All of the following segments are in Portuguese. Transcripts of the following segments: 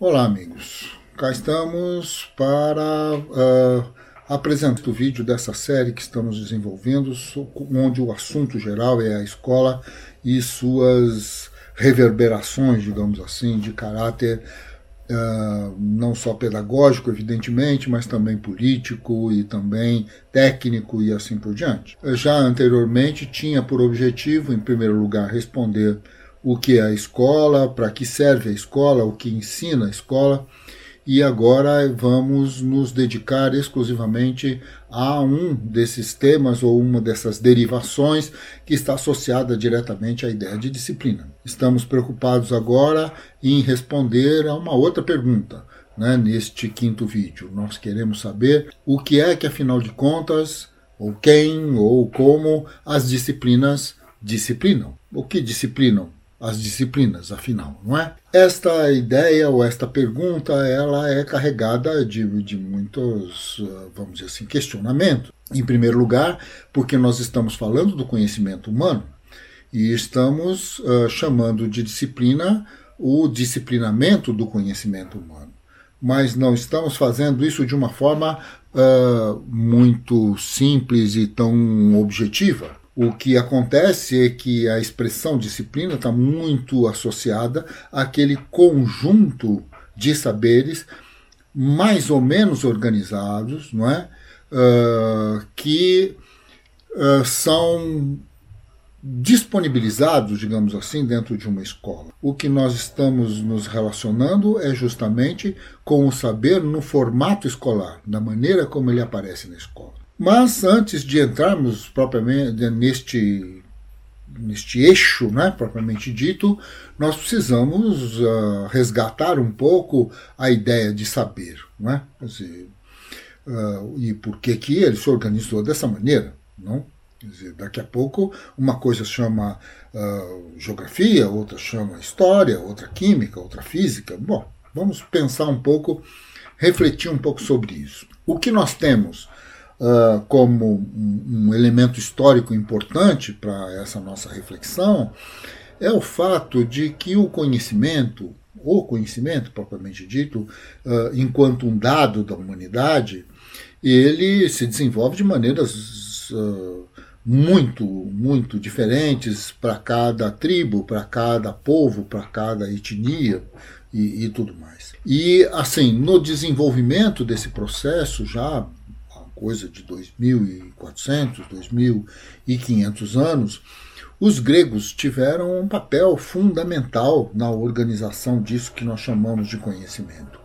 Olá, amigos. Cá estamos para uh, apresentar o vídeo dessa série que estamos desenvolvendo, onde o assunto geral é a escola e suas reverberações, digamos assim, de caráter uh, não só pedagógico, evidentemente, mas também político e também técnico e assim por diante. Já anteriormente tinha por objetivo, em primeiro lugar, responder o que é a escola, para que serve a escola, o que ensina a escola, e agora vamos nos dedicar exclusivamente a um desses temas ou uma dessas derivações que está associada diretamente à ideia de disciplina. Estamos preocupados agora em responder a uma outra pergunta. Né, neste quinto vídeo, nós queremos saber o que é que, afinal de contas, ou quem ou como as disciplinas disciplinam. O que disciplinam? As disciplinas, afinal, não é? Esta ideia ou esta pergunta, ela é carregada de, de muitos, ah, vamos dizer assim, questionamentos. Em primeiro lugar, porque nós estamos falando do conhecimento humano e estamos uh, chamando de disciplina o disciplinamento do conhecimento humano. Mas não estamos fazendo isso de uma forma uh, muito simples e tão objetiva. O que acontece é que a expressão disciplina está muito associada àquele conjunto de saberes mais ou menos organizados, não é? Uh, que uh, são disponibilizados, digamos assim, dentro de uma escola. O que nós estamos nos relacionando é justamente com o saber no formato escolar, da maneira como ele aparece na escola. Mas antes de entrarmos propriamente neste, neste eixo, né, propriamente dito, nós precisamos uh, resgatar um pouco a ideia de saber. Né? Dizer, uh, e por que, que ele se organizou dessa maneira. Não? Dizer, daqui a pouco uma coisa chama uh, geografia, outra chama história, outra química, outra física. Bom, vamos pensar um pouco, refletir um pouco sobre isso. O que nós temos uh, como um, elemento histórico importante para essa nossa reflexão é o fato de que o conhecimento, o conhecimento propriamente dito, uh, enquanto um dado da humanidade, ele se desenvolve de maneiras uh, muito, muito diferentes para cada tribo, para cada povo, para cada etnia e, e, tudo mais. E, assim, no desenvolvimento desse processo, já coisa de 2.400, 2.500 anos, os gregos tiveram um papel fundamental na organização disso que nós chamamos de conhecimento.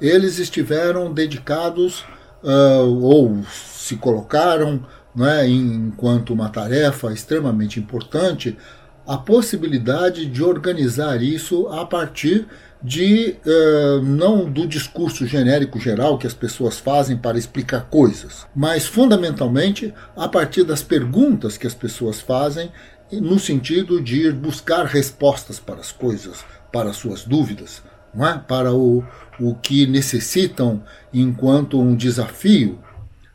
Eles estiveram dedicados uh, ou se colocaram né, enquanto uma tarefa extremamente importante a possibilidade de organizar isso a partir de uh, não do discurso genérico geral que as pessoas fazem para explicar coisas, mas fundamentalmente a partir das perguntas que as pessoas fazem no sentido de ir buscar respostas para as coisas, para suas dúvidas, não é? para o, o que necessitam enquanto um desafio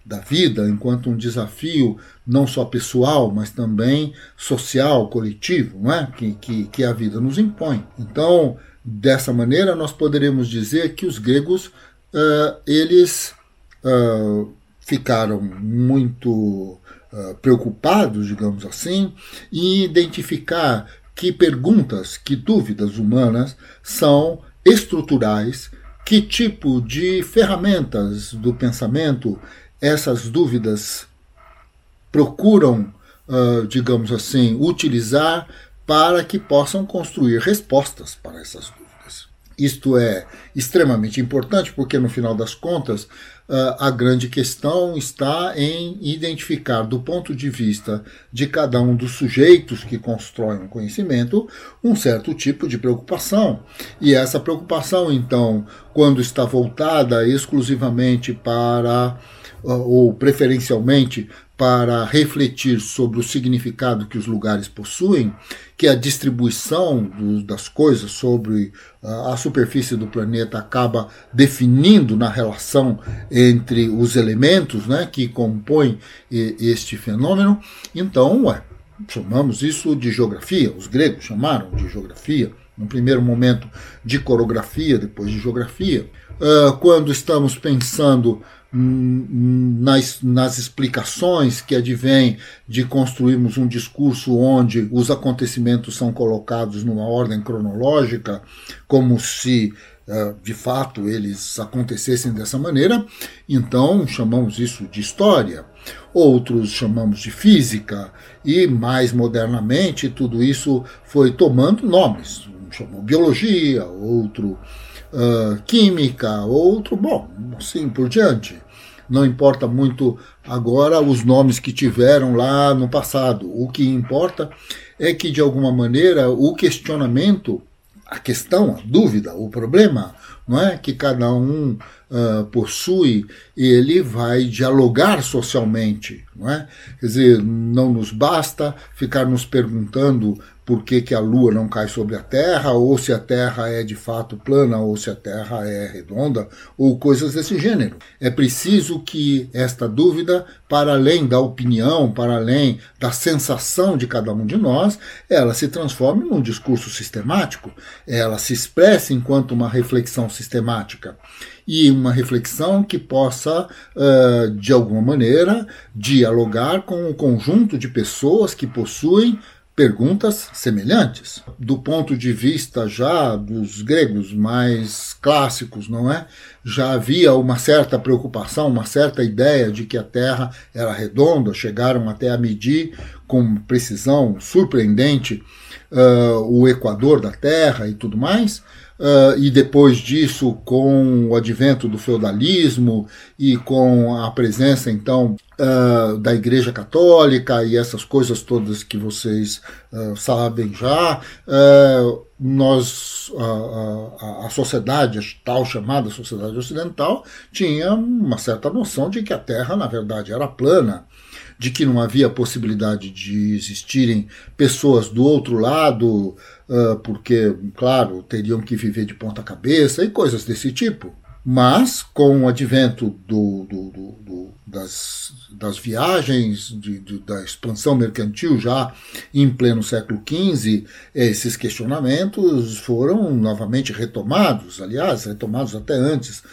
da vida, enquanto um desafio não só pessoal, mas também social, coletivo, não é? que, que, que a vida nos impõe. Então, Dessa maneira, nós poderíamos dizer que os gregos uh, eles uh, ficaram muito uh, preocupados, digamos assim, em identificar que perguntas, que dúvidas humanas são estruturais, que tipo de ferramentas do pensamento essas dúvidas procuram, digamos assim, utilizar para que possam construir respostas para essas dúvidas. Isto é extremamente importante porque, no final das contas, ah, a grande questão está em identificar, do ponto de vista de cada um dos sujeitos que constroem um conhecimento, um certo tipo de preocupação. E essa preocupação, então, quando está voltada exclusivamente para, ah, ou preferencialmente para refletir sobre o significado que os lugares possuem, que a distribuição do, das coisas sobre a, a superfície do planeta acaba definindo na relação entre os elementos né, que compõem e, este fenômeno. Então, ué, chamamos isso de geografia, os gregos chamaram de geografia. no primeiro momento de coreografia, depois de geografia. Uh, quando estamos pensando nas, nas explicações que advêm de construirmos um discurso onde os acontecimentos são colocados numa ordem cronológica, como se uh, de fato eles acontecessem dessa maneira, então chamamos isso de história. Outros chamamos de física, e mais modernamente tudo isso foi tomando nomes. Um chamou biologia, outro uh, química, outro, bom, assim por diante. Não importa muito agora os nomes que tiveram lá no passado. O que importa é que, de alguma maneira, o questionamento, a questão, a dúvida, o problema, não é que cada um uh, possui, ele vai dialogar socialmente, não é? Quer dizer, não nos basta ficar nos perguntando por que, que a Lua não cai sobre a Terra, ou se a Terra é de fato plana, ou se a Terra é redonda, ou coisas desse gênero. É preciso que esta dúvida, para além da opinião, para além da sensação de cada um de nós, ela se transforme num discurso sistemático, ela se expresse enquanto uma reflexão sistemática e uma reflexão que possa, de alguma maneira, dialogar com o conjunto de pessoas que possuem perguntas semelhantes. Do ponto de vista já dos gregos mais clássicos, não é? Já havia uma certa preocupação, uma certa ideia de que a Terra era redonda, chegaram até a medir com precisão surpreendente uh, o equador da Terra e tudo mais. Uh, e depois disso, com o advento do feudalismo e com a presença, então, uh, da Igreja Católica e essas coisas todas que vocês uh, sabem já, nós, a, a, sociedade, a tal chamada sociedade ocidental, tinha uma certa noção de que a Terra, na verdade, era plana de que não havia possibilidade de existirem pessoas do outro lado, porque, claro, teriam que viver de ponta cabeça e coisas desse tipo. Mas, com o advento do, do, do das, das viagens, de, de, da expansão mercantil já em pleno século XV, esses questionamentos foram novamente retomados, aliás, retomados até antes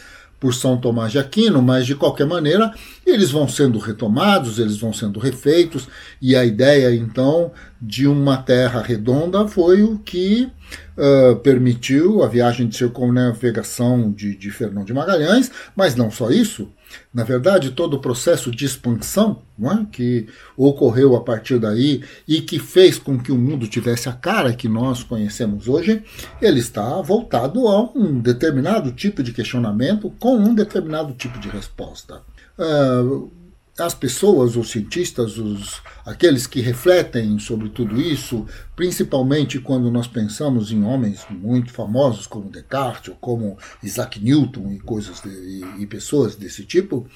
por São Tomás de Aquino, mas de qualquer maneira eles vão sendo retomados, eles vão sendo refeitos, e a ideia então de uma terra redonda foi o que uh, permitiu a viagem de circunnavegação de, de Fernão de Magalhães, mas não só isso. Na verdade, todo o processo de expansão é? que ocorreu a partir daí e que fez com que o mundo tivesse a cara que nós conhecemos hoje, ele está voltado a um determinado tipo de questionamento com um determinado tipo de resposta. Uh, as pessoas, os cientistas, os, aqueles que refletem sobre tudo isso, principalmente quando nós pensamos em homens muito famosos como Descartes ou como Isaac Newton e coisas de, e, e pessoas desse tipo,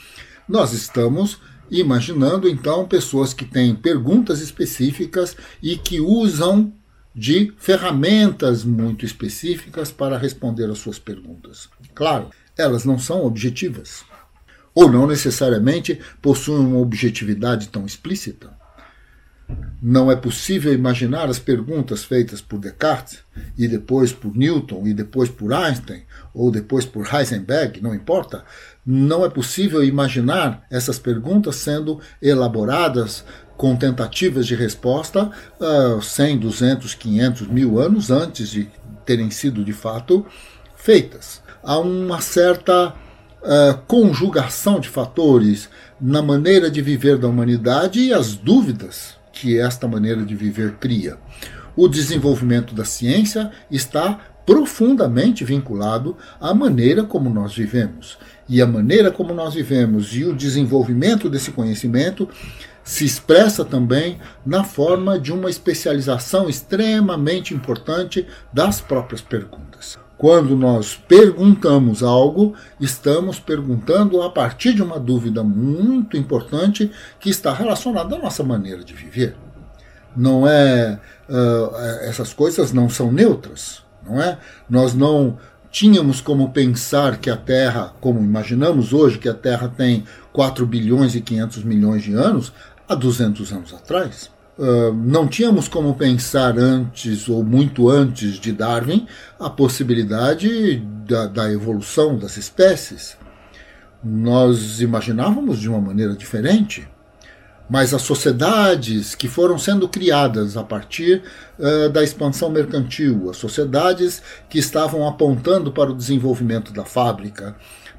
nós estamos imaginando então pessoas que têm perguntas específicas e que usam de ferramentas muito específicas para responder às suas perguntas. Claro, elas não são objetivas ou não necessariamente possuem uma objetividade tão explícita. Não é possível imaginar as perguntas feitas por Descartes, e depois por Newton, e depois por Einstein, ou depois por Heisenberg, não importa. Não é possível imaginar essas perguntas sendo elaboradas com tentativas de resposta uh, 100, 200, 500 mil anos antes de terem sido de fato feitas. Há uma certa uh, conjugação de fatores na maneira de viver da humanidade e as dúvidas que esta maneira de viver cria. O desenvolvimento da ciência está profundamente vinculado à maneira como nós vivemos. E a maneira como nós vivemos e o desenvolvimento desse conhecimento se expressa também na forma de uma especialização extremamente importante das próprias perguntas. Quando nós perguntamos algo, estamos perguntando a partir de uma dúvida muito importante que está relacionada à nossa maneira de viver. Não é uh, essas coisas não são neutras, não é? Nós não tínhamos como pensar que a Terra, como imaginamos hoje que a Terra tem 4 bilhões e 500 milhões de anos, há 200 anos atrás. Uh, não tínhamos como pensar antes ou muito antes de Darwin a possibilidade da, da, evolução das espécies. Nós imaginávamos de uma maneira diferente, mas as sociedades que foram sendo criadas a partir uh, da expansão mercantil, as sociedades que estavam apontando para o desenvolvimento da fábrica,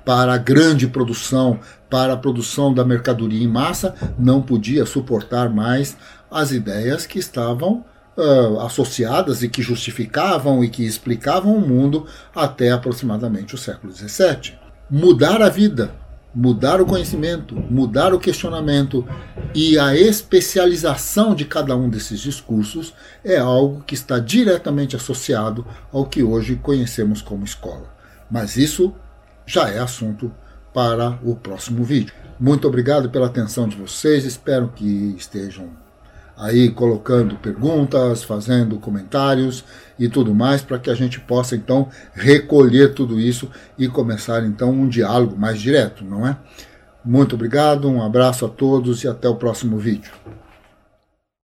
para a grande produção, para a produção da mercadoria em massa, não podia suportar mais as ideias que estavam uh, associadas e que justificavam e que explicavam o mundo até aproximadamente o século XVII. Mudar a vida, mudar o conhecimento, mudar o questionamento e a especialização de cada um desses discursos é algo que está diretamente associado ao que hoje conhecemos como escola. Mas isso já é assunto para o próximo vídeo. Muito obrigado pela atenção de vocês, espero que estejam aí colocando perguntas, fazendo comentários e tudo mais, para que a gente possa então recolher tudo isso e começar então um diálogo mais direto, não é? Muito obrigado, um abraço a todos e até o próximo vídeo.